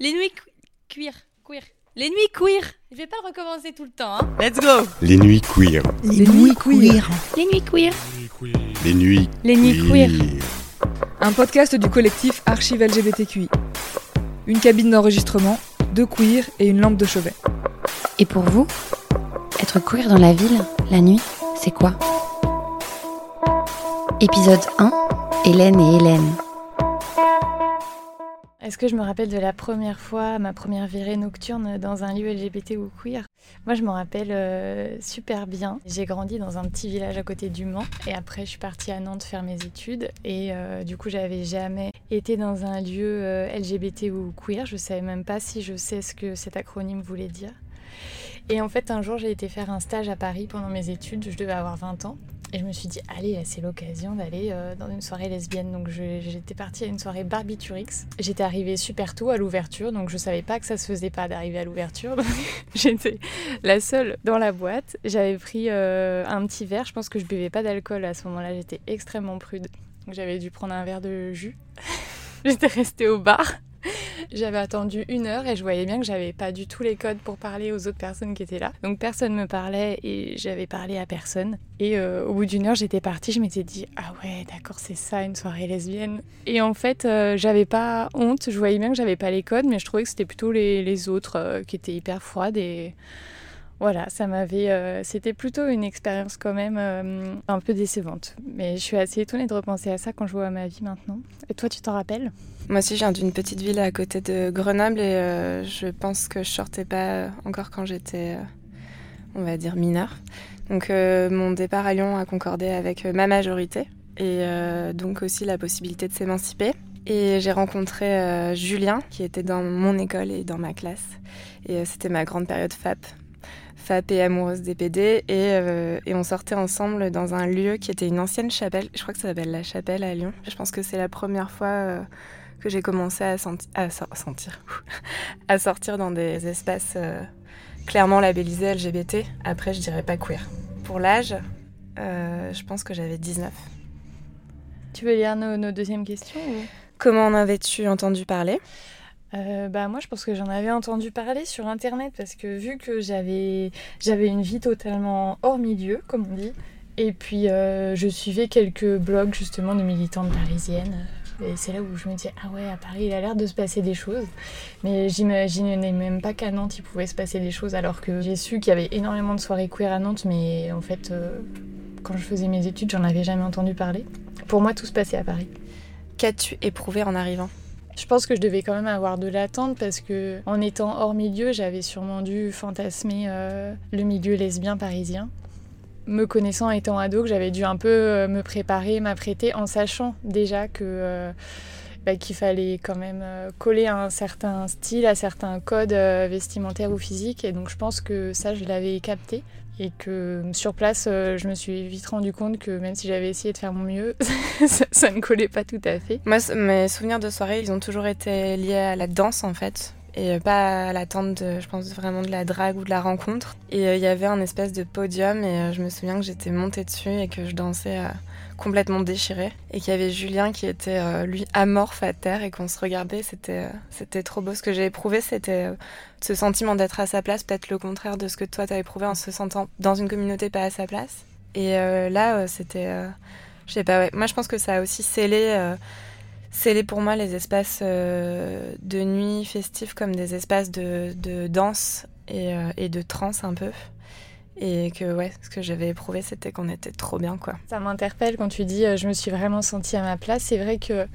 Les nuits queer. Queer. Les nuits queer. Je vais pas le recommencer tout le temps, hein. Let's go Les nuits queer. Les, nuits queer. Les nuits queer. Les nuits Les nuits queer. Un podcast du collectif Archive LGBTQI. Une cabine d'enregistrement, deux queers et une lampe de chevet. Et pour vous, être queer dans la ville, la nuit, c'est quoi? Épisode 1, Hélène et Hélène. Est-ce que je me rappelle de la première fois, ma première virée nocturne dans un lieu LGBT ou queer? Moi, je m'en rappelle euh, super bien. J'ai grandi dans un petit village à côté du Mans et après, je suis partie à Nantes faire mes études et euh, du coup, j'avais jamais été dans un lieu euh, LGBT ou queer. Je savais même pas si je sais ce que cet acronyme voulait dire. Et en fait, un jour, j'ai été faire un stage à Paris pendant mes études. Je devais avoir 20 ans. Et je me suis dit, allez, c'est l'occasion d'aller euh, dans une soirée lesbienne. Donc j'étais partie à une soirée Barbiturix. J'étais arrivée super tôt à l'ouverture, donc je savais pas que ça se faisait pas d'arriver à l'ouverture. J'étais la seule dans la boîte. J'avais pris euh, un petit verre. Je pense que je buvais pas d'alcool à ce moment-là. J'étais extrêmement prude. Donc j'avais dû prendre un verre de jus. J'étais restée au bar. J'avais attendu une heure et je voyais bien que j'avais pas du tout les codes pour parler aux autres personnes qui étaient là. Donc personne me parlait et j'avais parlé à personne. Et euh, au bout d'une heure, j'étais partie, je m'étais dit ah ouais, d'accord, c'est ça une soirée lesbienne. Et en fait, euh, j'avais pas honte, je voyais bien que j'avais pas les codes, mais je trouvais que c'était plutôt les, autres euh, qui étaient hyper froides et voilà, ça m'avait. euh, C'était plutôt une expérience quand même euh, un peu décevante. Mais je suis assez étonnée de repenser à ça quand je vois ma vie maintenant. Et toi, tu t'en rappelles? Moi aussi, je viens d'une petite ville à côté de Grenoble et euh, je pense que je sortais pas encore quand j'étais, on va dire, mineure. Donc, mon départ à Lyon a concordé avec ma majorité et donc aussi la possibilité de s'émanciper. Et j'ai rencontré Julien qui était dans mon école et dans ma classe. Et c'était ma grande période FAP. FAP et amoureuse des PD. Et, euh, et on sortait ensemble dans un lieu qui était une ancienne chapelle. Je crois que ça s'appelle la chapelle à Lyon. Je pense que c'est la première fois euh, que j'ai commencé à, senti- à so- sentir, à sortir dans des espaces euh, clairement labellisés LGBT. Après, je dirais pas queer. Pour l'âge, je pense que j'avais 19. Tu veux lire nos, nos deuxièmes questions ou... Comment en avais-tu entendu parler? Euh, bah moi je pense que j'en avais entendu parler sur internet parce que vu que j'avais j'avais une vie totalement hors milieu comme on dit et puis euh, je suivais quelques blogs justement de militantes parisiennes et c'est là où je me disais ah ouais à Paris il a l'air de se passer des choses. Mais j'imaginais même pas qu'à Nantes il pouvait se passer des choses alors que j'ai su qu'il y avait énormément de soirées queer à Nantes mais en fait euh, quand je faisais mes études j'en avais jamais entendu parler. Pour moi tout se passait à Paris. Qu'as-tu éprouvé en arrivant? Je pense que je devais quand même avoir de l'attente parce que en étant hors milieu, j'avais sûrement dû fantasmer euh, le milieu lesbien parisien. Me connaissant étant ado, j'avais dû un peu euh, me préparer, m'apprêter en sachant déjà que euh, bah, qu'il fallait quand même euh, coller à un certain style, à certains codes euh, vestimentaires ou physiques. Et donc je pense que ça, je l'avais capté. Et que sur place, euh, je me suis vite rendu compte que même si j'avais essayé de faire mon mieux, ça, ne collait pas tout à fait. Moi, mes souvenirs de soirée, ils ont toujours été liés à la danse en fait. Et pas à l'attente, je pense vraiment de la drague ou de la rencontre. Et euh, il y avait un espèce de podium et euh, je me souviens que j'étais montée dessus et que je dansais euh, complètement déchirée. Et qu'il y avait Julien qui était euh, lui amorphe à terre et qu'on se regardait. C'était euh, c'était trop beau. Ce que j'ai éprouvé, c'était euh, ce sentiment d'être à sa place, peut-être le contraire de ce que toi t'as éprouvé en se sentant dans une communauté pas à sa place. Et là, c'était. je sais pas, ouais. Moi, je pense que ça a aussi scellé. scellé pour moi les espaces de nuit festifs comme des espaces de, de danse et, et de trance un peu. Et que ouais, ce que j'avais éprouvé, c'était qu'on était trop bien, quoi. Ça m'interpelle quand tu dis euh, je me suis vraiment sentie à ma place. C'est vrai que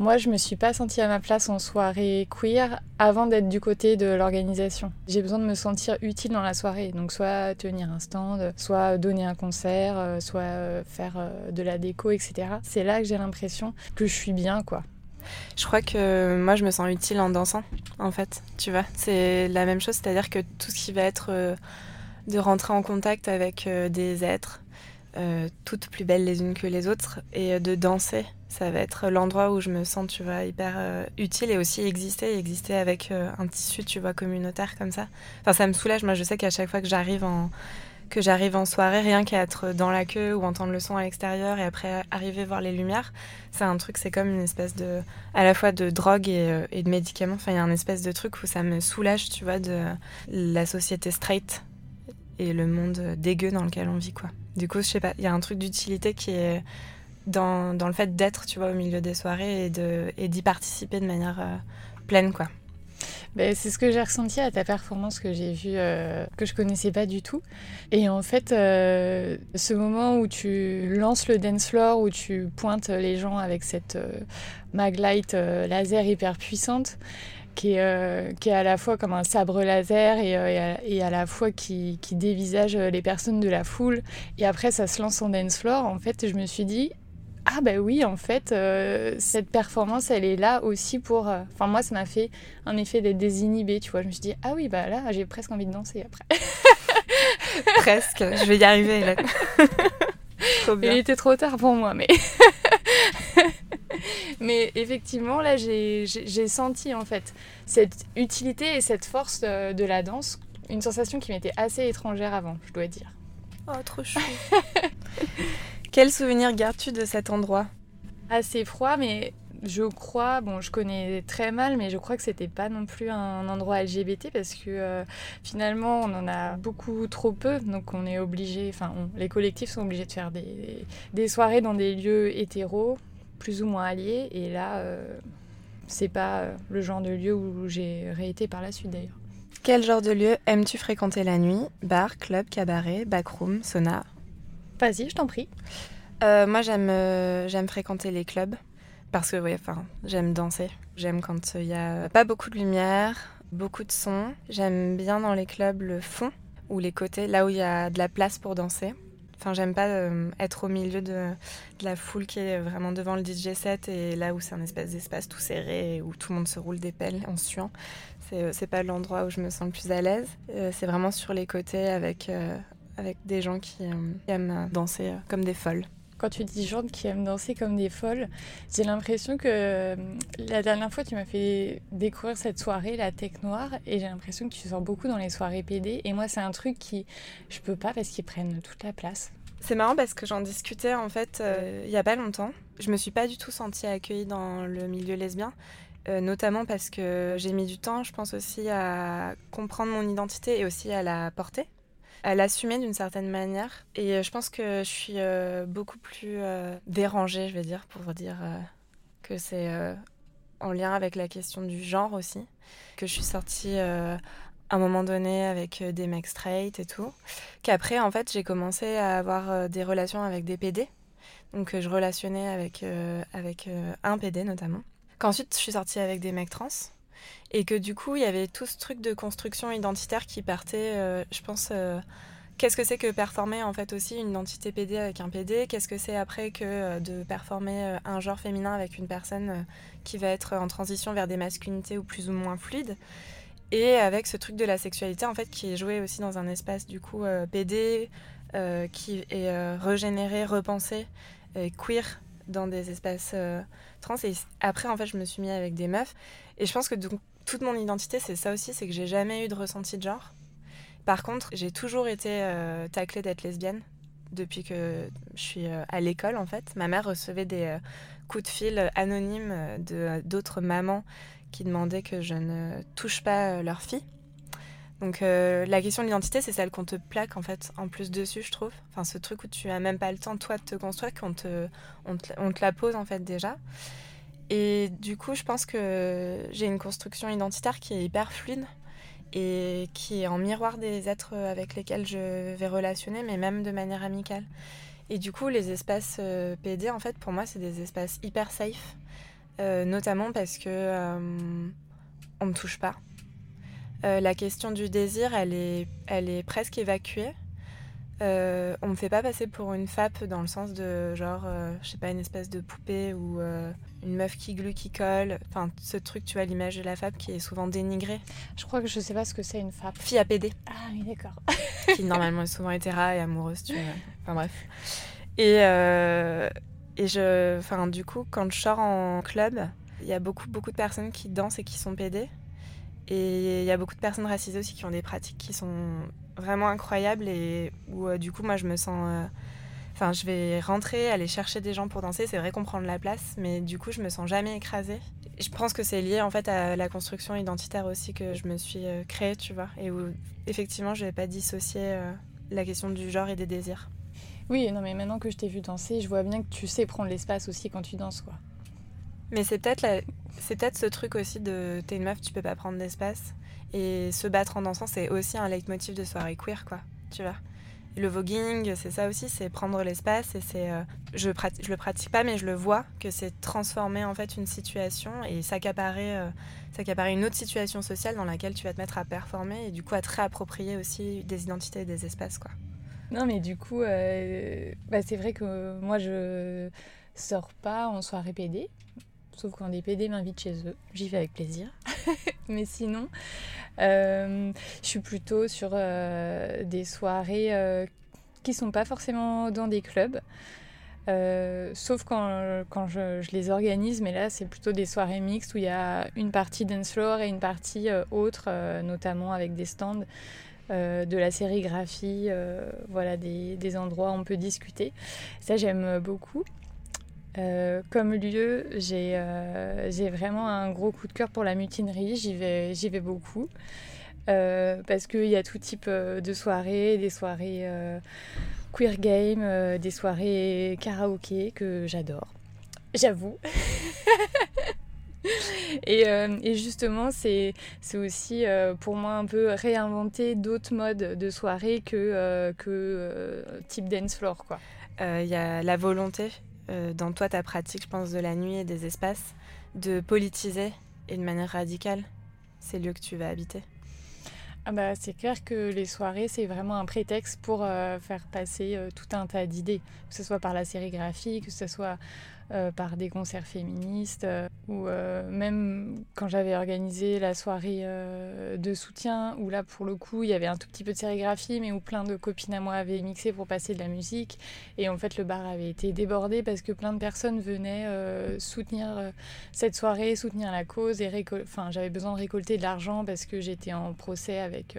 moi, je me suis pas sentie à ma place en soirée queer avant d'être du côté de l'organisation. J'ai besoin de me sentir utile dans la soirée. Donc, soit tenir un stand, soit donner un concert, euh, soit euh, faire de la déco, etc. C'est là que j'ai l'impression que je suis bien, quoi. Je crois que moi, je me sens utile en dansant, en fait. Tu vois, c'est la même chose, c'est-à-dire que tout ce qui va être de rentrer en contact avec euh, des êtres, euh, toutes plus belles les unes que les autres, et euh, de danser, ça va être l'endroit où je me sens, tu vois, hyper utile et aussi exister, exister avec un tissu, tu vois, communautaire comme ça. Enfin, ça me soulage. Moi, je sais qu'à chaque fois que j'arrive en que j'arrive en soirée, rien qu'à être dans la queue ou entendre le son à l'extérieur et après arriver voir les lumières, c'est un truc, c'est comme une espèce de, à la fois de drogue et, de médicaments. Enfin, il y a un espèce de truc où ça me soulage, tu vois, de la société straight et le monde dégueu dans lequel on vit, quoi. Du coup, je sais pas, il y a un truc d'utilité qui est dans, dans le fait d'être, tu vois, au milieu des soirées et d'y participer de manière euh, pleine, quoi. Ben, c'est ce que j'ai ressenti à ta performance que j'ai vue, euh, que je connaissais pas du tout. Et en fait, euh, ce moment où tu lances le dance floor, où tu pointes les gens avec cette euh, maglite laser hyper puissante, qui est, euh, qui est à la fois comme un sabre laser et, euh, et, à, et à la fois qui, qui dévisage les personnes de la foule. Et après, ça se lance en dance floor. En fait, je me suis dit, ah bah oui, en fait, euh, cette performance, elle est là aussi pour... euh, Enfin, moi, ça m'a fait un effet d'être désinhibée, tu vois. Je me suis dit, ah oui, bah là, j'ai presque envie de danser après. Presque, je vais y arriver, là. Trop bien. Il était trop tard pour moi, mais... mais effectivement, là, j'ai senti, en fait, cette utilité et cette force euh, de la danse, une sensation qui m'était assez étrangère avant, je dois dire. Oh, trop chou. Quel souvenir gardes-tu de cet endroit? Assez froid, mais je crois, bon, je connais très mal, mais je crois que c'était pas non plus un endroit LGBT parce que euh, finalement, on en a beaucoup trop peu, donc on est obligé, enfin, les collectifs sont obligés de faire des, des soirées dans des lieux hétéros, plus ou moins alliés, et là, euh, c'est pas euh, le genre de lieu où j'ai réété par la suite d'ailleurs. Quel genre de lieu aimes-tu fréquenter la nuit? Bar, club, cabaret, backroom, sauna? Vas-y, je t'en prie. Euh, Moi, j'aime euh, j'aime fréquenter les clubs parce que, enfin, j'aime danser. J'aime quand il y a pas beaucoup de lumière, beaucoup de son. J'aime bien dans les clubs le fond ou les côtés, là où il y a de la place pour danser. Enfin, j'aime pas euh, être au milieu de, la foule qui est vraiment devant le DJ set et là où c'est un espèce d'espace tout serré et où tout le monde se roule des pelles en suant. C'est euh, pas l'endroit où je me sens le plus à l'aise. Euh, c'est vraiment sur les côtés avec, avec des gens qui aiment danser comme des folles. Quand tu dis gens qui aiment danser comme des folles, j'ai l'impression que euh, la dernière fois tu m'as fait découvrir cette soirée, la tech noire, et j'ai l'impression que tu sors beaucoup dans les soirées PD. Et moi, c'est un truc qui je peux pas parce qu'ils prennent toute la place. C'est marrant parce que j'en discutais en fait euh, il y a pas longtemps. Je me suis pas du tout sentie accueillie dans le milieu lesbien, euh, notamment parce que j'ai mis du temps, je pense aussi à comprendre mon identité et aussi à la porter, à l'assumer d'une certaine manière. Et euh, je pense que je suis euh, beaucoup plus euh, dérangée, je vais dire, pour dire que c'est en lien avec la question du genre aussi, que je suis sortie à un moment donné avec des mecs straight et tout. Qu'après en fait j'ai commencé à avoir des relations avec des PD donc je relationnais avec, avec un PD notamment. Qu'ensuite je suis sortie avec des mecs trans et que du coup il y avait tout ce truc de construction identitaire qui partait euh, je pense euh, qu'est-ce que c'est que performer en fait aussi une identité PD avec un PD qu'est-ce que c'est après que euh, de performer un genre féminin avec une personne qui va être en transition vers des masculinités ou plus ou moins fluides? Et avec ce truc de la sexualité en fait qui est joué aussi dans un espace du coup PD qui est régénéré, repensé, queer dans des espaces trans et après en fait je me suis mis avec des meufs. Et je pense que donc, toute mon identité c'est ça aussi c'est que j'ai jamais eu de ressenti de genre. Par contre j'ai toujours été euh, taclée d'être lesbienne depuis que je suis euh, à l'école en fait. Ma mère recevait des euh, coups de fil anonymes de d'autres mamans qui demandaient que je ne touche pas leur fille. Donc euh, la question de l'identité, c'est celle qu'on te plaque en fait en plus dessus, je trouve. Enfin, ce truc où tu as même pas le temps toi de te construire, qu'on te, on te, la pose en fait déjà. Et du coup, je pense que j'ai une construction identitaire qui est hyper fluide et qui est en miroir des êtres avec lesquels je vais relationner, mais même de manière amicale. Et du coup, les espaces euh, PD, en fait, pour moi, c'est des espaces hyper safe, euh, notamment parce que euh, on me touche pas. Euh, la question du désir, elle est, elle est presque évacuée. Euh, on me fait pas passer pour une FAP dans le sens de genre, euh, je sais pas, une espèce de poupée ou euh, une meuf qui glue, qui colle. Enfin, ce truc, tu vois, l'image de la FAP qui est souvent dénigrée. Je crois que je sais pas ce que c'est une FAP. Fille à PD, Ah oui, d'accord. qui normalement est souvent hétéra et amoureuse, tu vois. Enfin bref. Et, euh, et je, enfin, du coup, quand je sors en club, il y a beaucoup, beaucoup de personnes qui dansent et qui sont PD. Et il y a beaucoup de personnes racisées aussi qui ont des pratiques qui sont vraiment incroyables et où euh, du coup moi je me sens... euh, Enfin, je vais rentrer, aller chercher des gens pour danser. C'est vrai qu'on prend de la place, mais du coup, je me sens jamais écrasée. Je pense que c'est lié en fait à la construction identitaire aussi que je me suis euh, créée, tu vois, et où effectivement, je vais pas dissocier la question du genre et des désirs. Oui, non, mais maintenant que je t'ai vu danser, je vois bien que tu sais prendre l'espace aussi quand tu danses, quoi. Mais c'est peut-être c'est peut-être ce truc aussi de t'es une meuf, tu peux pas prendre d'espace. Et se battre en dansant, c'est aussi un leitmotiv de soirée queer, quoi. Tu vois. Le voguing, c'est ça aussi, c'est prendre l'espace et c'est. euh, je, prati- je le pratique pas, mais je le vois que c'est transformer en fait une situation et s'accaparer, euh, s'accaparer une autre situation sociale dans laquelle tu vas te mettre à performer et du coup à te réapproprier aussi des identités et des espaces, quoi. Non, mais du coup, euh, bah, c'est vrai que moi, je sors pas en soirée PD. Sauf quand des PD m'invitent chez eux. J'y vais avec plaisir. mais sinon, euh, je suis plutôt sur euh, des soirées euh, qui sont pas forcément dans des clubs. Euh, sauf quand, quand je, je les organise, mais là c'est plutôt des soirées mixtes où il y a une partie dance floor et une partie euh, autre, euh, notamment avec des stands de la sérigraphie, voilà, des, des endroits où on peut discuter. Ça, j'aime beaucoup. Euh, comme lieu, j'ai euh, j'ai vraiment un gros coup de cœur pour la mutinerie, j'y vais, beaucoup. Euh, parce qu'il y a tout type de soirées, des soirées queer game, des soirées karaoké que j'adore, j'avoue. Et, justement, c'est aussi pour moi un peu réinventer d'autres modes de soirée que, que type dance floor. Il y a la volonté euh, dans toi, ta pratique, je pense, de la nuit et des espaces, de politiser et de manière radicale ces lieux que tu vas habiter. Ah bah, c'est clair que les soirées, c'est vraiment un prétexte pour euh, faire passer euh, tout un tas d'idées, que ce soit par la sérigraphie, que ce soit euh, par des concerts féministes, euh, ou euh, même quand j'avais organisé la soirée de soutien, où là, pour le coup, il y avait un tout petit peu de sérigraphie, mais où plein de copines à moi avaient mixé pour passer de la musique. Et en fait, le bar avait été débordé parce que plein de personnes venaient soutenir cette soirée, soutenir la cause. Et j'avais besoin de récolter de l'argent parce que j'étais en procès avec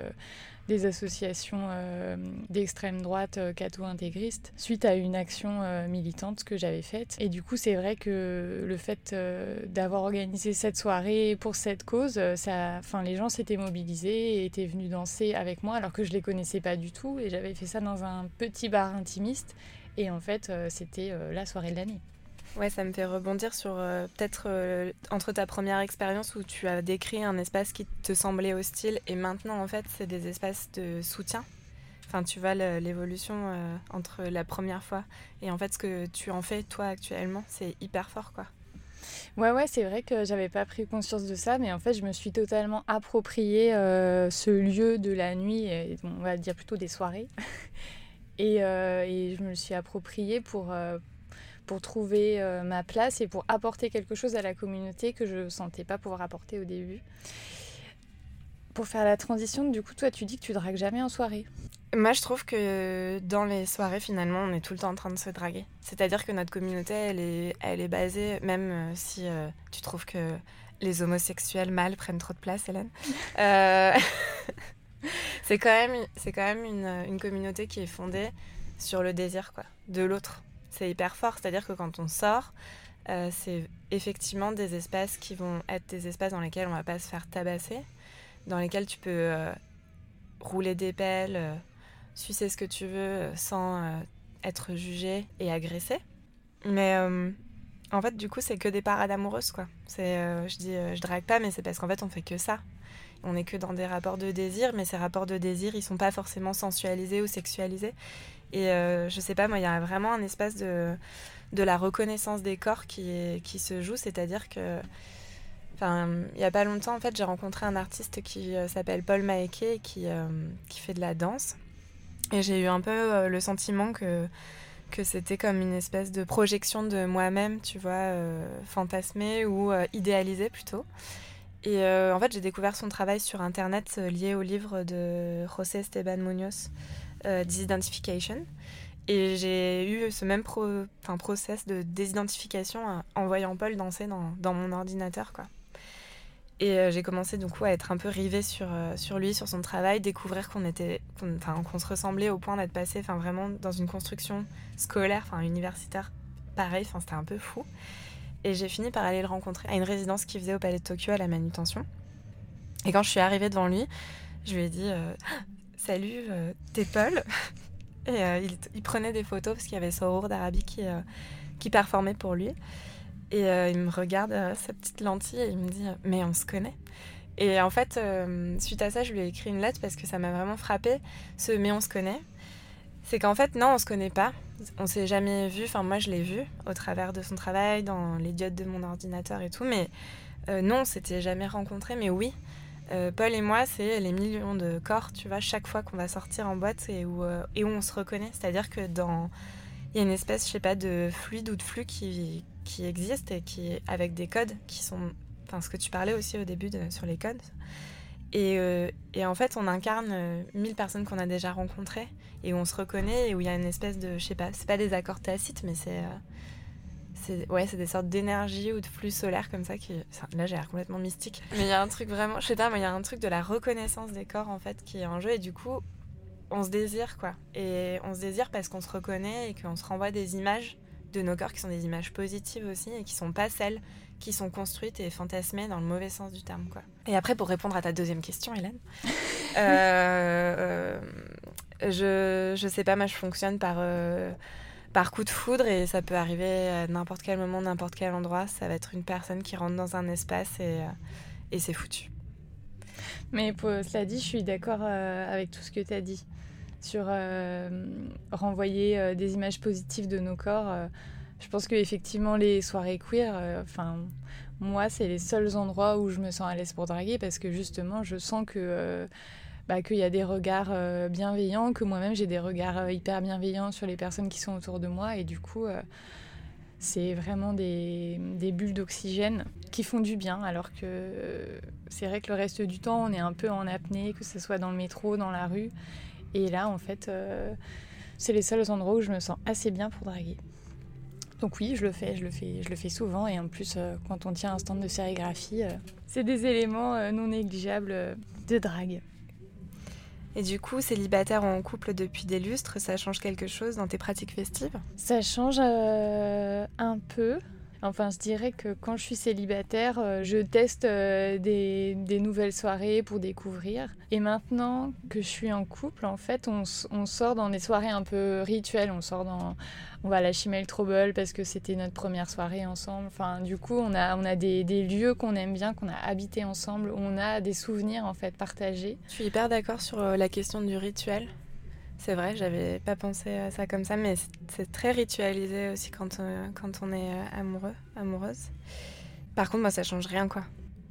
des associations euh, d'extrême droite euh, catho-intégristes suite à une action euh, militante que j'avais faite. Et du coup, c'est vrai que le fait euh, d'avoir organisé cette soirée pour cette cause, ça, enfin, les gens s'étaient mobilisés et étaient venus danser avec moi alors que je les connaissais pas du tout. Et j'avais fait ça dans un petit bar intimiste. Et en fait, c'était la soirée de l'année. Ouais, ça me fait rebondir sur euh, peut-être euh, entre ta première expérience où tu as décrit un espace qui te semblait hostile et maintenant en fait c'est des espaces de soutien. Enfin, tu vois l'évolution euh, entre la première fois et en fait ce que tu en fais toi actuellement, c'est hyper fort quoi. Ouais, ouais, c'est vrai que j'avais pas pris conscience de ça, mais en fait, je me suis totalement approprié ce lieu de la nuit, et, on va dire plutôt des soirées. et, je me le suis approprié pour, pour trouver euh, ma place et pour apporter quelque chose à la communauté que je sentais pas pouvoir apporter au début. Pour faire la transition, du coup, toi, tu dis que tu dragues jamais en soirée. Moi, je trouve que dans les soirées, finalement, on est tout le temps en train de se draguer. C'est-à-dire que notre communauté, elle est, elle est basée, même euh, si euh, tu trouves que les homosexuels mâles prennent trop de place, Hélène. c'est quand même, quand même une, une communauté qui est fondée sur le désir quoi, de l'autre. C'est hyper fort. C'est-à-dire que quand on sort, euh, c'est effectivement des espaces qui vont être des espaces dans lesquels on va pas se faire tabasser, dans lesquels tu peux euh, rouler des pelles, euh, sucer ce que tu veux sans être jugé et agressé. Mais en fait, du coup, c'est que des parades amoureuses, quoi. C'est, je dis, je drague pas, mais c'est parce qu'en fait, on fait que ça. On est que dans des rapports de désir, mais ces rapports de désir, ils sont pas forcément sensualisés ou sexualisés. Et euh, je sais pas, moi, il y a vraiment un espace de, la reconnaissance des corps qui, se joue, c'est-à-dire que. Enfin, il y a pas longtemps, en fait, j'ai rencontré un artiste qui euh, s'appelle Paul Maeke et qui, euh, qui fait de la danse. Et j'ai eu un peu euh, le sentiment que, c'était comme une espèce de projection de moi-même, tu vois, fantasmée ou idéalisée plutôt. Et en fait, j'ai découvert son travail sur Internet lié au livre de José Esteban Munoz, Disidentification. Et j'ai eu ce même pro- process de désidentification euh, en voyant Paul danser dans, mon ordinateur, quoi. Et euh, j'ai commencé du à être un peu rivée sur, euh, sur lui, sur son travail, découvrir qu'on était, qu'on, se ressemblait au point d'être passé, vraiment dans une construction scolaire, enfin universitaire, pareil, c'était un peu fou. Et j'ai fini par aller le rencontrer à une résidence qu'il faisait au Palais de Tokyo à la manutention. Et quand je suis arrivée devant lui, je lui ai dit euh, Salut, euh, t'es Paul Et euh, il, prenait des photos parce qu'il y avait Sorour d'Arabie qui, euh, qui performait pour lui. Et euh, il me regarde sa petite lentille et il me dit Mais on se connaît Et en fait, suite à ça, je lui ai écrit une lettre parce que ça m'a vraiment frappé. Ce Mais on se connaît. C'est qu'en fait, non, on se connaît pas. On s'est jamais vu. Enfin, moi, je l'ai vu au travers de son travail, dans les diodes de mon ordinateur et tout. Mais non, on s'était jamais rencontrés. Mais oui, euh, Paul et moi, c'est les millions de corps, tu vois, chaque fois qu'on va sortir en boîte et où, euh, et où on se reconnaît. C'est-à-dire que dans. Il y a une espèce, je sais pas, de fluide ou de flux qui, qui existe et qui, avec des codes qui sont. Enfin, ce que tu parlais aussi au début sur les codes. Et, euh, et en fait, on incarne euh, mille personnes qu'on a déjà rencontrées et où on se reconnaît et où il y a une espèce de. Je sais pas, c'est pas des accords tacites, mais c'est. C'est ouais, c'est des sortes d'énergie ou de flux solaires comme ça qui. Là, j'ai l'air complètement mystique. Mais il y a un truc vraiment. Je sais pas, mais il y a un truc de la reconnaissance des corps en fait qui est en jeu et du coup, on se désire quoi. Et on se désire parce qu'on se reconnaît et qu'on se renvoie des images de nos corps qui sont des images positives aussi et qui sont pas celles qui sont construites et fantasmées dans le mauvais sens du terme quoi. Et après, pour répondre à ta deuxième question, Hélène, euh, euh, je, je sais pas, moi je fonctionne par. euh, par coup de foudre et ça peut arriver à n'importe quel moment, n'importe quel endroit. Ça va être une personne qui rentre dans un espace et, euh, et c'est foutu. Mais pour cela dit, je suis d'accord euh, avec tout ce que tu as dit sur euh, renvoyer des images positives de nos corps. je pense qu'effectivement, les soirées queer, enfin, moi, c'est les seuls endroits où je me sens à l'aise pour draguer parce que justement, je sens que. Bah, qu'il y a des regards euh, bienveillants, que moi-même j'ai des regards euh, hyper bienveillants sur les personnes qui sont autour de moi et du coup euh, c'est vraiment des, bulles d'oxygène qui font du bien alors que c'est vrai que le reste du temps on est un peu en apnée, que ce soit dans le métro, dans la rue et là en fait c'est les seuls endroits où je me sens assez bien pour draguer. Donc oui, je le fais, je le fais, je le fais souvent et en plus quand on tient un stand de sérigraphie, c'est des éléments non négligeables de drague. Et du coup, célibataire ou en couple depuis des lustres, ça change quelque chose dans tes pratiques festives? Ça change euh, un peu. Enfin, je dirais que quand je suis célibataire, euh, je teste euh, des, nouvelles soirées pour découvrir. Et maintenant que je suis en couple, en fait, on, sort dans des soirées un peu rituelles. On sort dans, on va à la Chimel Trouble parce que c'était notre première soirée ensemble. Enfin, du coup, on a, on a des, lieux qu'on aime bien, qu'on a habité ensemble, on a des souvenirs en fait partagés. Je suis hyper d'accord sur euh, la question du rituel. C'est vrai, j'avais pas pensé à ça comme ça, mais c'est- très ritualisé aussi quand, euh, quand on est euh, amoureux, amoureuse. Par contre, moi, ça change rien, quoi.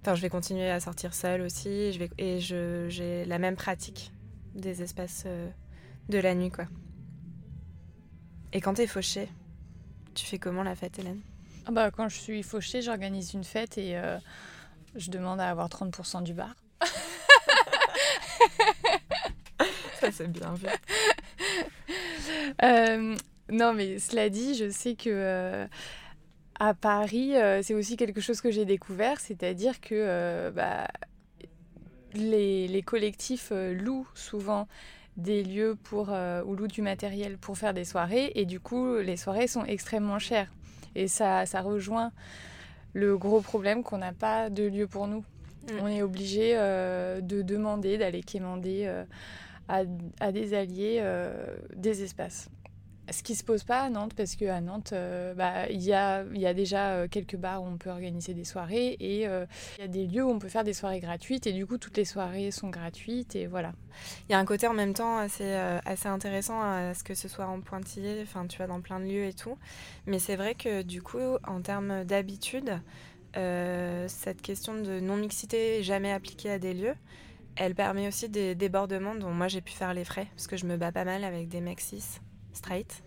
Enfin, je vais continuer à sortir seule aussi, je vais, et je- j'ai la même pratique des espaces euh, de la nuit, quoi. Et quand t'es fauché, tu fais comment la fête, Hélène? Ah bah, quand je suis fauchée, j'organise une fête et euh, je demande à avoir 30% du bar. C'est bien vu. Euh, non, mais cela dit, je sais que euh, à Paris, euh, c'est aussi quelque chose que j'ai découvert, c'est-à-dire que bah, les, les collectifs louent souvent des lieux pour, ou louent du matériel pour faire des soirées, et du coup, les soirées sont extrêmement chères. Et ça, ça rejoint le gros problème qu'on n'a pas de lieu pour nous. Mm. On est obligé euh, de demander, d'aller quémander euh, à, des alliés euh, des espaces. Ce qui se pose pas à Nantes, parce qu'à Nantes, euh, bah, il y, a, y a déjà euh, quelques bars où on peut organiser des soirées et il y a des lieux où on peut faire des soirées gratuites et du coup toutes les soirées sont gratuites et voilà. Il y a un côté en même temps assez, assez intéressant à ce que ce soit en pointillé, enfin tu vois, dans plein de lieux et tout. Mais c'est vrai que du coup, en termes d'habitude, cette question de non-mixité jamais appliquée à des lieux, elle permet aussi des débordements dont moi j'ai pu faire les frais, parce que je me bats pas mal avec des mecs cis, straight,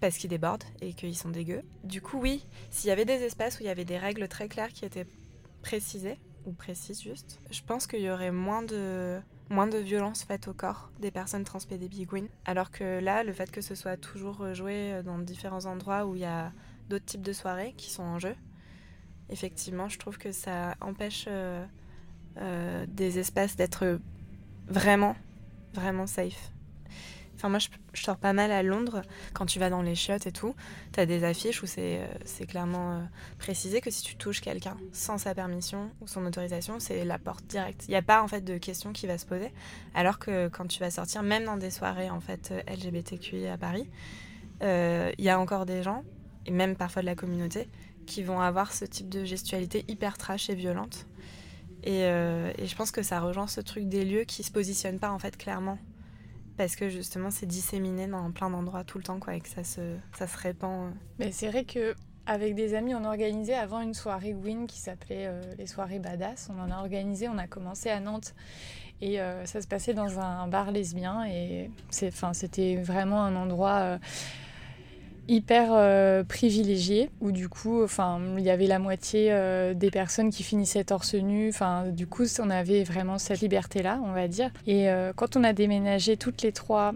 parce qu'ils débordent et qu'ils sont dégueux. Du coup, oui, s'il y avait des espaces où il y avait des règles très claires qui étaient précisées, ou précises juste, je pense qu'il y aurait moins de, moins de violence faite au corps des personnes transpédébiguines. Alors que là, le fait que ce soit toujours joué dans différents endroits où il y a d'autres types de soirées qui sont en jeu, effectivement, je trouve que ça empêche euh, euh, des espaces d'être vraiment, vraiment safe. Enfin, moi, je, sors pas mal à Londres. Quand tu vas dans les chiottes et tout, tu as des affiches où c'est euh, clairement euh, précisé que si tu touches quelqu'un sans sa permission ou son autorisation, c'est la porte directe. Il n'y a pas en fait de question qui va se poser. Alors que quand tu vas sortir, même dans des soirées en fait LGBTQI à Paris, il y a encore des gens, et même parfois de la communauté, qui vont avoir ce type de gestualité hyper trash et violente. Et, euh, et, je pense que ça rejoint ce truc des lieux qui se positionnent pas en fait clairement. Parce que justement c'est disséminé dans plein d'endroits tout le temps quoi, et que ça se, ça se répand. Mais c'est vrai que avec des amis, on organisait avant une soirée Win qui s'appelait euh, les soirées badass. On en a organisé, on a commencé à Nantes et euh, ça se passait dans un bar lesbien et c'était vraiment un endroit hyper euh, privilégié où du coup enfin il y avait la moitié euh, des personnes qui finissaient torse nu. Enfin du coup on avait vraiment cette liberté là on va dire. Et euh, quand on a déménagé toutes les trois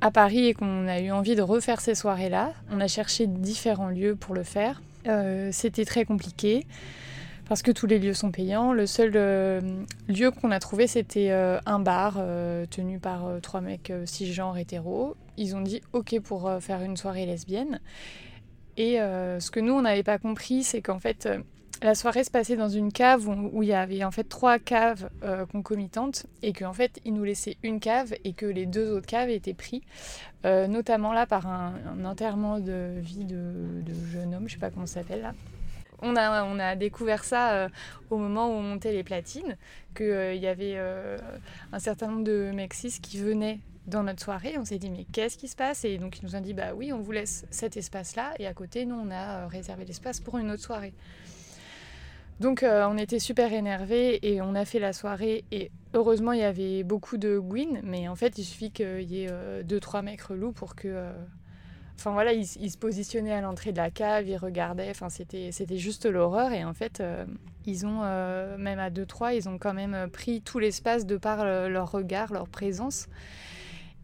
à Paris et qu'on a eu envie de refaire ces soirées là on a cherché différents lieux pour le faire. C'était très compliqué parce que tous les lieux sont payants. Le seul lieu qu'on a trouvé, c'était un bar tenu par trois mecs cisgenres hétéros ils ont dit OK pour euh, faire une soirée lesbienne. Et euh, ce que nous, on n'avait pas compris, c'est qu'en fait, euh, la soirée se passait dans une cave où, il y avait en fait trois caves concomitantes et qu'en fait, ils nous laissaient une cave et que les deux autres caves étaient pris, notamment là par un, enterrement de vie de, jeune homme, je sais pas comment ça s'appelle là. On a, on a, découvert ça au moment où on montait les platines, qu'il y avait un certain nombre de Mexis qui venaient dans notre soirée, on s'est dit mais qu'est-ce qui se passe? Et donc ils nous ont dit bah oui, on vous laisse cet espace-là et à côté, nous on a euh, réservé l'espace pour une autre soirée. Donc euh, on était super énervés et on a fait la soirée et heureusement il y avait beaucoup de Gwyn, mais en fait il suffit qu'il y ait euh, deux trois mecs relous pour que Enfin voilà, ils, se positionnaient à l'entrée de la cave, ils regardaient, enfin c'était, c'était juste l'horreur et en fait ils ont, même à 2-3, ils ont quand même pris tout l'espace de par leur regard, leur présence.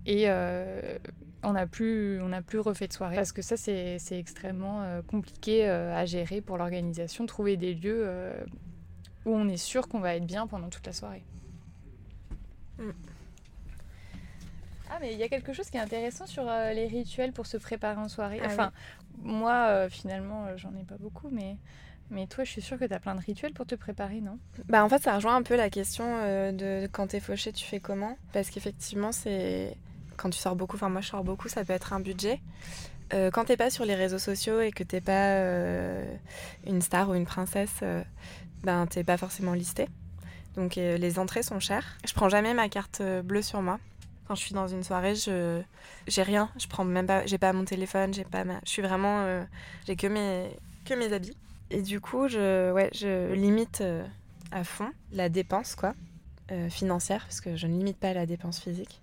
Et euh, on n'a plus, on plus refait de soirée parce que ça, c'est extrêmement euh, compliqué euh, à gérer pour l'organisation, trouver des lieux où on est sûr qu'on va être bien pendant toute la soirée. Mm. Ah, mais il y a quelque chose qui est intéressant sur les rituels pour se préparer en soirée. Ah enfin, moi, finalement, j'en ai pas beaucoup, mais mais toi, je suis sûre que tu as plein de rituels pour te préparer, non? Bah en fait, ça rejoint un peu la question de quand t'es fauché, tu fais comment? Parce qu'effectivement, c'est quand tu sors beaucoup, enfin moi je sors beaucoup, ça peut être un budget. Euh, quand t'es pas sur les réseaux sociaux et que t'es pas euh, une star ou une princesse, euh, ben t'es pas forcément listé. Donc les entrées sont chères. Je prends jamais ma carte bleue sur moi. Quand je suis dans une soirée, je j'ai rien. Je prends même pas, j'ai pas mon téléphone, j'ai pas Je suis vraiment, j'ai que mes que mes habits. Et du coup, je ouais, je limite à fond la dépense quoi, financière parce que je ne limite pas la dépense physique.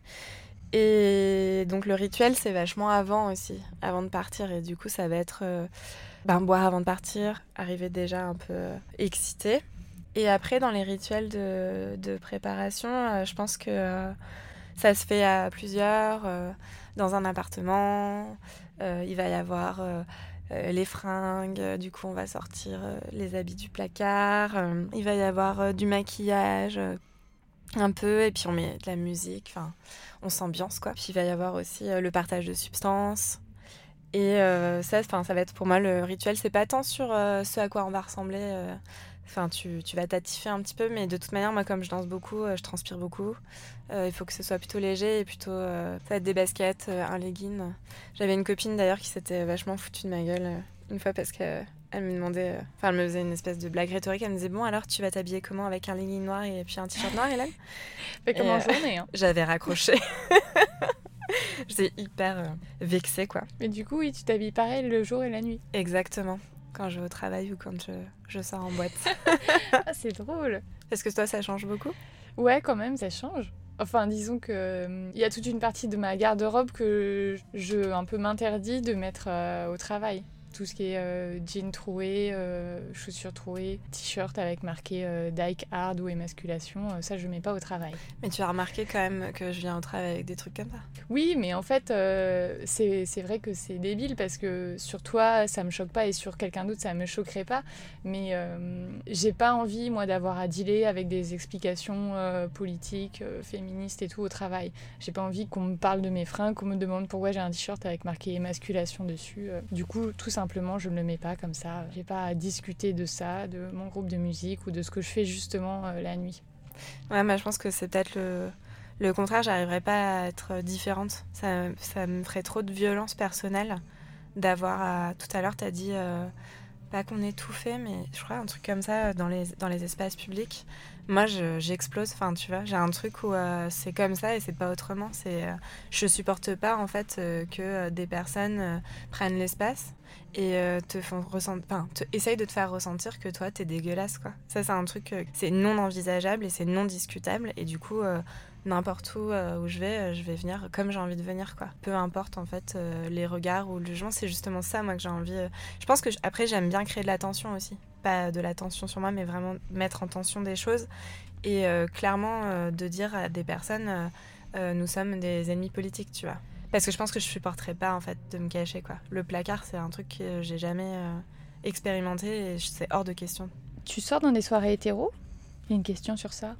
Et donc le rituel, c'est vachement avant aussi, avant de partir. Et du coup, ça va être euh, ben, boire avant de partir, arriver déjà un peu euh, excité. Et après, dans les rituels de, de préparation, euh, je pense que ça se fait à plusieurs, dans un appartement. il va y avoir les fringues, du coup, on va sortir les habits du placard. il va y avoir du maquillage un peu, et puis on met de la musique, enfin, on s'ambiance quoi. Puis il va y avoir aussi euh, le partage de substances. Et euh, ça, ça va être pour moi le rituel, c'est pas tant sur euh, ce à quoi on va ressembler. Enfin, tu, tu, vas t'attifer un petit peu, mais de toute manière, moi, comme je danse beaucoup, je transpire beaucoup. il faut que ce soit plutôt léger et plutôt. ça va être des baskets, un legging. J'avais une copine d'ailleurs qui s'était vachement foutue de ma gueule une fois parce que elle me demandait, euh, enfin, elle me faisait une espèce de blague rhétorique. Elle me disait Bon, alors tu vas t'habiller comment Avec un legging noir et puis un t-shirt noir, Hélène? Mais comment journée hein. J'avais raccroché. J'étais hyper euh, vexée, quoi. Mais du coup, oui, tu t'habilles pareil le jour et la nuit. Exactement. Quand je vais au travail ou quand je, je sors en boîte. ah, c'est drôle. Est-ce que toi, ça change beaucoup? Ouais, quand même, ça change. Enfin, disons que euh, il y a toute une partie de ma garde-robe que je un peu m'interdis de mettre au travail. Tout ce qui est euh, jean troué, euh, chaussures trouées, t-shirt avec marqué euh, Dyke Hard ou émasculation, euh, ça je mets pas au travail. Mais tu as remarqué quand même que je viens au travail avec des trucs comme ça? Oui, mais en fait, euh, c'est vrai que c'est débile parce que sur toi, ça me choque pas et sur quelqu'un d'autre, ça me choquerait pas. Mais j'ai pas envie, moi, d'avoir à dealer avec des explications politiques, féministes et tout au travail. J'ai pas envie qu'on me parle de mes fringues, qu'on me demande pourquoi j'ai un t-shirt avec marqué émasculation dessus. Du coup, tout simplement, je ne le mets pas comme ça. J'ai pas à discuter de ça, de mon groupe de musique ou de ce que je fais justement euh, la nuit. Ouais, mais je pense que c'est peut-être le, le contraire. J'arriverais pas à être différente. Ça, ça me ferait trop de violence personnelle d'avoir. Tout à l'heure, tu as dit. euh, pas qu'on ait tout fait, mais je crois un truc comme ça dans les, dans les espaces publics. Moi, je- j'explose. Enfin, tu vois, j'ai un truc où euh, c'est comme ça et c'est pas autrement. C'est, euh, je supporte pas en fait euh, que euh, des personnes prennent l'espace et te font ressentir, enfin, essayent de te faire ressentir que toi, t'es dégueulasse, quoi. Ça, c'est un truc, c'est non envisageable et c'est non discutable. Et du coup, n'importe où euh, où je vais, euh, je vais venir comme j'ai envie de venir, quoi. Peu importe en fait euh, les regards ou le jugement, c'est justement ça, moi, que j'ai envie. Je pense que après, j'aime bien créer de l'attention aussi, pas de l'attention sur moi, mais vraiment mettre en tension des choses et clairement de dire à des personnes, nous sommes des ennemis politiques, tu vois. Parce que je pense que je supporterais pas en fait de me cacher quoi. Le placard c'est un truc que j'ai jamais expérimenté et c'est hors de question. Tu sors dans des soirées hétéro? Il y a une question sur ça?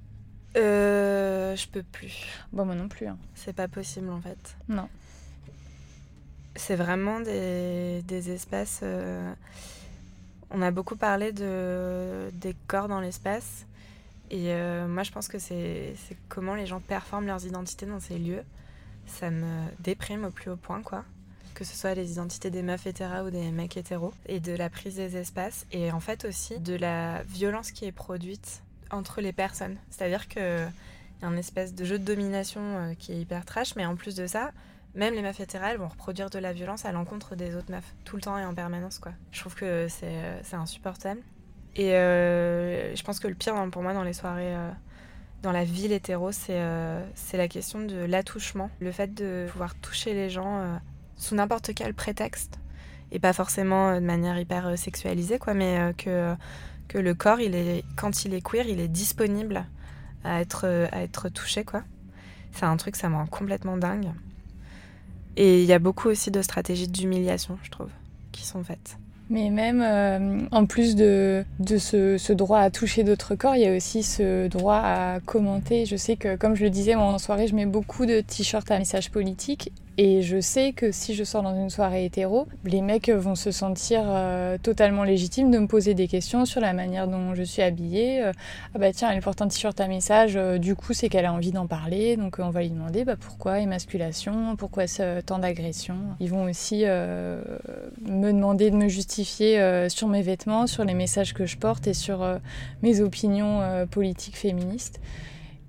Euh, je peux plus. Bon, moi non plus. hein. C'est pas possible en fait. Non. C'est vraiment des, des espaces. euh, On a beaucoup parlé de, des corps dans l'espace. Et euh, moi, je pense que c'est comment les gens performent leurs identités dans ces lieux. Ça me déprime au plus haut point, quoi. Que ce soit les identités des meufs hétéras ou des mecs hétéros. Et de la prise des espaces. Et en fait aussi de la violence qui est produite entre les personnes. C'est-à-dire qu'il y a un espèce de jeu de domination euh, qui est hyper trash. Mais en plus de ça, même les hétéras, elles vont reproduire de la violence à l'encontre des autres meufs, tout le temps et en permanence, quoi. Je trouve que c'est euh, insupportable. Et euh, je pense que le pire dans- pour moi dans les soirées, dans la ville hétéro, c'est euh, la question de l'attouchement. Le fait de pouvoir toucher les gens sous n'importe quel prétexte. Et pas forcément de manière hyper sexualisée, quoi, mais que, que le corps, il est, quand il est queer, il est disponible à être, à être touché, quoi. C'est un truc, ça me rend complètement dingue. Et il y a beaucoup aussi de stratégies d'humiliation, je trouve, qui sont faites. Mais même euh, en plus de, de ce, ce droit à toucher d'autres corps, il y a aussi ce droit à commenter. Je sais que, comme je le disais, moi, en soirée, je mets beaucoup de t-shirts à message politique. Et je sais que si je sors dans une soirée hétéro, les mecs vont se sentir euh, totalement légitimes de me poser des questions sur la manière dont je suis habillée. Euh, ah bah tiens, elle porte un t-shirt à message, euh, du coup c'est qu'elle a envie d'en parler, donc on va lui demander bah, pourquoi émasculation, pourquoi tant d'agression. Ils vont aussi me demander de me justifier sur mes vêtements, sur les messages que je porte et sur mes opinions politiques féministes.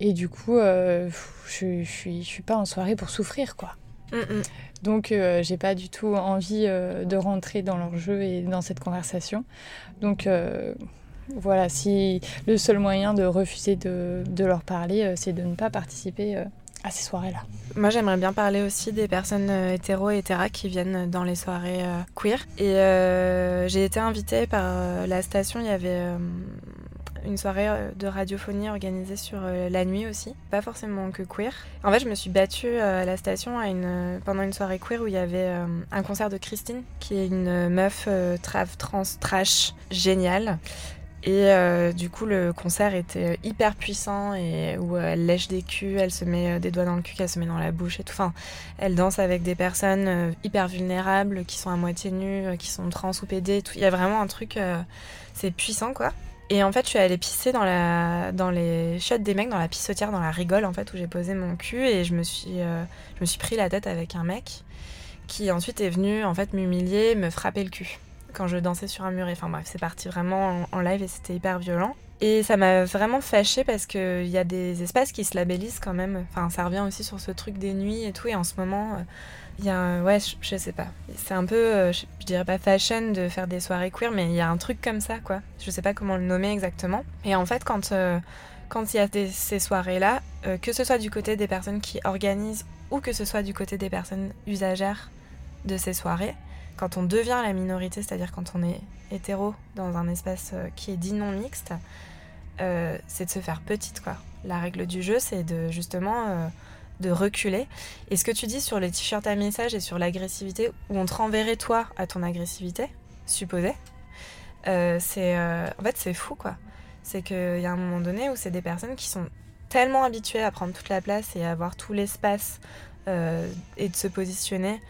Et du coup, je, je, suis, je suis pas en soirée pour souffrir, quoi. Mm, Donc euh, j'ai pas du tout envie euh, de rentrer dans leur jeu et dans cette conversation. Donc euh, voilà, si le seul moyen de refuser de, de leur parler, euh, c'est de ne pas participer euh, à ces soirées-là. Moi, j'aimerais bien parler aussi des personnes euh, hétéros et hétéras qui viennent dans les soirées euh, queer. Et euh, j'ai été invitée par euh, la station, il y avait euh, une soirée euh, de radiophonie organisée sur euh, la nuit aussi, pas forcément que queer. En fait, je me suis battue euh, à la station pendant une soirée queer où il y avait un concert de Christine, qui est une meuf trans, trash, géniale. Et du coup, le concert était hyper puissant et où elle lèche des culs, elle se met des doigts dans le cul, qu'elle se met dans la bouche et tout. Enfin, elle danse avec des personnes hyper vulnérables, qui sont à moitié nues, qui sont trans ou PD. et Tout. Il y a vraiment un truc, c'est puissant quoi. Et en fait, je suis allée pisser dans, la, dans les chiottes des mecs, dans la pissotière, dans la rigole en fait, où j'ai posé mon cul et je me suis, euh, je me suis pris la tête avec un mec qui ensuite est venu en fait m'humilier, me frapper le cul quand je dansais sur un mur. Enfin bref, c'est parti vraiment en, en live et c'était hyper violent. Et ça m'a vraiment fâchée parce qu'il y a des espaces qui se labellisent quand même. Enfin, ça revient aussi sur ce truc des nuits et tout. Et en ce moment, euh, il y a un... Ouais, je, sais pas. C'est un peu, euh, je, dirais pas fashion de faire des soirées queer, mais il y a un truc comme ça, quoi. Je sais pas comment le nommer exactement. Et en fait, quand euh, quand il y a ces soirées-là, euh, que ce soit du côté des personnes qui organisent ou que ce soit du côté des personnes usagères de ces soirées, quand on devient la minorité, c'est-à-dire quand on est hétéro dans un espace qui est dit non mixte, c'est de se faire petite, quoi. La règle du jeu, c'est de justement de reculer. Et ce que tu dis sur les t-shirts à message et sur l'agressivité, où on te renverrait toi à ton agressivité, supposée, euh, c'est euh, en fait c'est fou, quoi. C'est qu'il y a un moment donné où c'est des personnes qui sont tellement habituées à prendre toute la place et à avoir tout l'espace euh, et de se positionner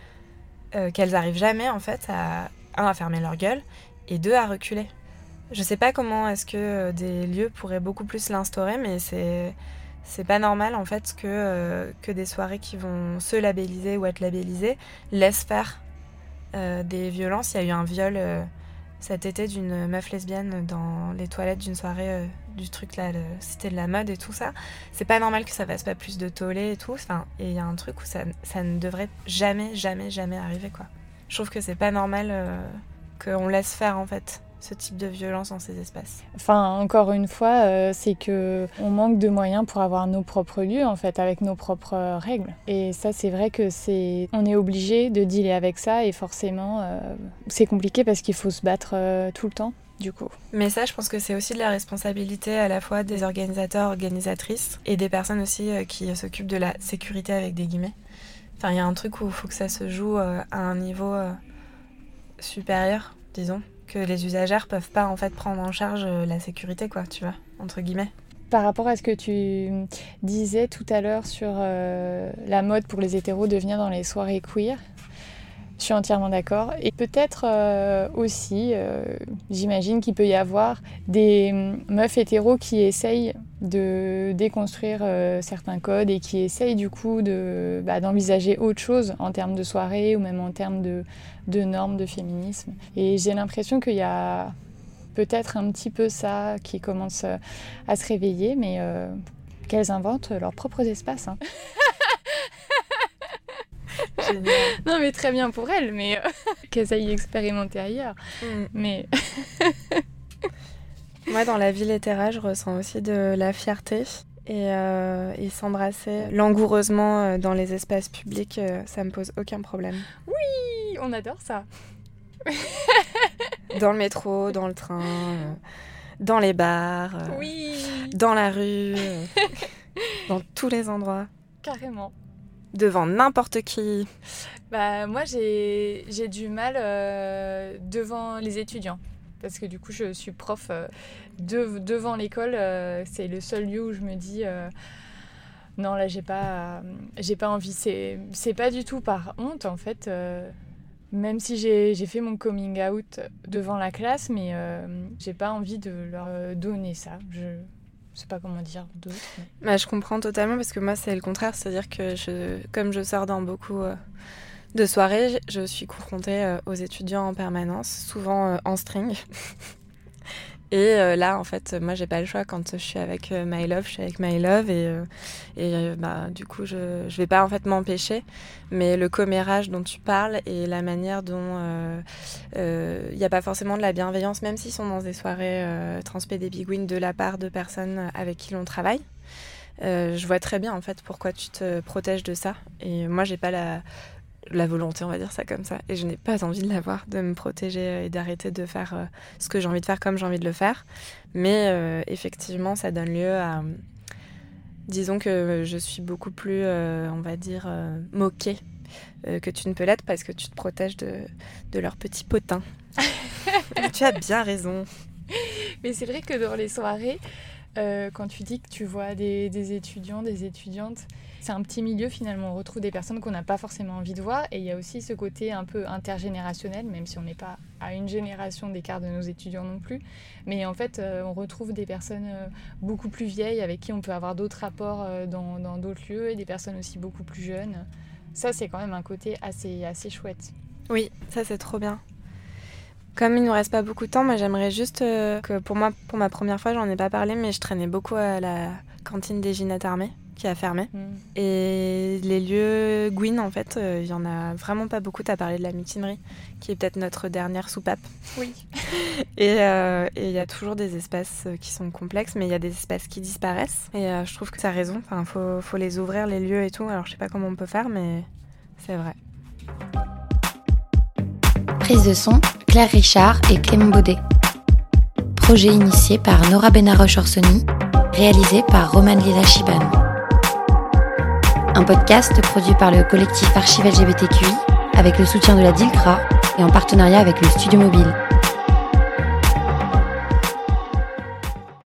euh, qu'elles arrivent jamais en fait à un à fermer leur gueule et deux à reculer. Je sais pas comment est-ce que des lieux pourraient beaucoup plus l'instaurer, mais c'est c'est pas normal en fait que euh, que des soirées qui vont se labelliser ou être labellisées laissent faire euh, des violences. Il y a eu un viol euh, cet été d'une meuf lesbienne dans les toilettes d'une soirée du truc là, le Cité de la mode et tout ça. C'est pas normal que ça fasse pas plus de tollé et tout. Enfin, et il y a un truc où ça, ça ne devrait jamais, jamais, jamais arriver quoi. Je trouve que c'est pas normal qu'on laisse faire en fait ce type de violence dans ces espaces. Enfin, encore une fois, euh, c'est que on manque de moyens pour avoir nos propres lieux, en fait, avec nos propres euh, règles. Et ça, c'est vrai que c'est, on est obligé de dealer avec ça, et forcément, euh, c'est compliqué parce qu'il faut se battre euh, tout le temps, du coup. Mais ça, je pense que c'est aussi de la responsabilité à la fois des organisateurs, organisatrices et des personnes aussi qui s'occupent de la sécurité avec des guillemets. Enfin, il y a un truc où il faut que ça se joue à un niveau supérieur, disons, que les usagères peuvent pas en fait prendre en charge euh, la sécurité, quoi, tu vois, entre guillemets. Par rapport à ce que tu disais tout à l'heure sur euh, la mode pour les hétéros de venir dans les soirées queer, je suis entièrement d'accord. Et peut-être euh, aussi, j'imagine qu'il peut y avoir des meufs hétéros qui essayent de déconstruire certains codes et qui essayent du coup de, bah, d'envisager autre chose en termes de soirée ou même en termes de, de normes de féminisme. Et j'ai l'impression qu'il y a peut-être un petit peu ça qui commence euh, à se réveiller, mais euh, qu'elles inventent leurs propres espaces. hein. Génial. Non, mais très bien pour elles, mais euh, qu'elles aillent expérimenter ailleurs. Mm. Mais Moi, dans la vie littéraire, je ressens aussi de la fierté. Et, euh, et s'embrasser langoureusement dans les espaces publics, ça me pose aucun problème. oui, on adore ça. Dans le métro, dans le train, euh, dans les bars, euh, Oui, dans la rue, euh, dans tous les endroits, carrément. devant n'importe qui. Bah, moi, j'ai du mal devant les étudiants. Parce que du coup, je suis prof de- devant l'école. c'est le seul lieu où je me dis non, là, j'ai pas, j'ai pas envie. C'est c'est pas du tout par honte, en fait. Même si j'ai fait mon coming out devant la classe, mais euh, j'ai pas envie de leur euh, donner ça. Je sais pas comment dire Bah, je comprends totalement parce que moi, c'est le contraire. C'est-à-dire que je, comme je sors dans beaucoup euh, de soirées, je suis confrontée aux étudiants en permanence, souvent en string. Et euh, là, en fait, moi, j'ai pas le choix quand je suis avec euh, My Love, je suis avec My Love et, euh, et bah, du coup, je, je vais pas en fait m'empêcher. Mais le commérage dont tu parles et la manière dont il n'y a pas forcément de la bienveillance, même s'ils sont dans des soirées euh, transpé des de la part de personnes avec qui l'on travaille. Je vois très bien en fait pourquoi tu te protèges de ça. Et moi, j'ai pas la, la volonté, on va dire ça comme ça. Et je n'ai pas envie de l'avoir, de me protéger et d'arrêter de faire euh, ce que j'ai envie de faire comme j'ai envie de le faire. Mais euh, effectivement, ça donne lieu à. Disons que je suis beaucoup plus, euh, on va dire, euh, moquée euh, que tu ne peux l'être parce que tu te protèges de, de leurs petits potins. tu as bien raison. Mais c'est vrai que dans les soirées, euh, quand tu dis que tu vois des, des étudiants, des étudiantes, c'est un petit milieu finalement. On retrouve des personnes qu'on n'a pas forcément envie de voir. Et il y a aussi ce côté un peu intergénérationnel, même si on n'est pas à une génération d'écart de nos étudiants non plus. Mais en fait, euh, on retrouve des personnes euh, beaucoup plus vieilles avec qui on peut avoir d'autres rapports euh, dans d'autres lieux et des personnes aussi beaucoup plus jeunes. Ça, c'est quand même un côté assez, assez chouette. Oui, ça c'est trop bien. Comme il nous reste pas beaucoup de temps, moi j'aimerais juste que pour moi, pour ma première fois, j'en ai pas parlé, mais je traînais beaucoup à la cantine des Ginettes Armées qui a fermé. Mm. Et les lieux Gwyn, en fait, euh, il y en a vraiment pas beaucoup. T'as parlé de la mutinerie, qui est peut-être notre dernière soupape. Oui. Et euh, et il y a toujours des espaces euh, qui sont complexes, mais il y a des espaces qui disparaissent. Et euh, je trouve que ça a raison. Enfin, faut, faut les ouvrir, les lieux et tout. Alors je sais pas comment on peut faire, mais c'est vrai. Prise de son, Claire Richard et Clément Baudet. Projet initié par Nora Benaroche-Orsoni, réalisé par Roman Lila Chiban. Un podcast produit par le collectif Archive LGBTQI avec le soutien de la DILCRA et en partenariat avec le Studio Mobile.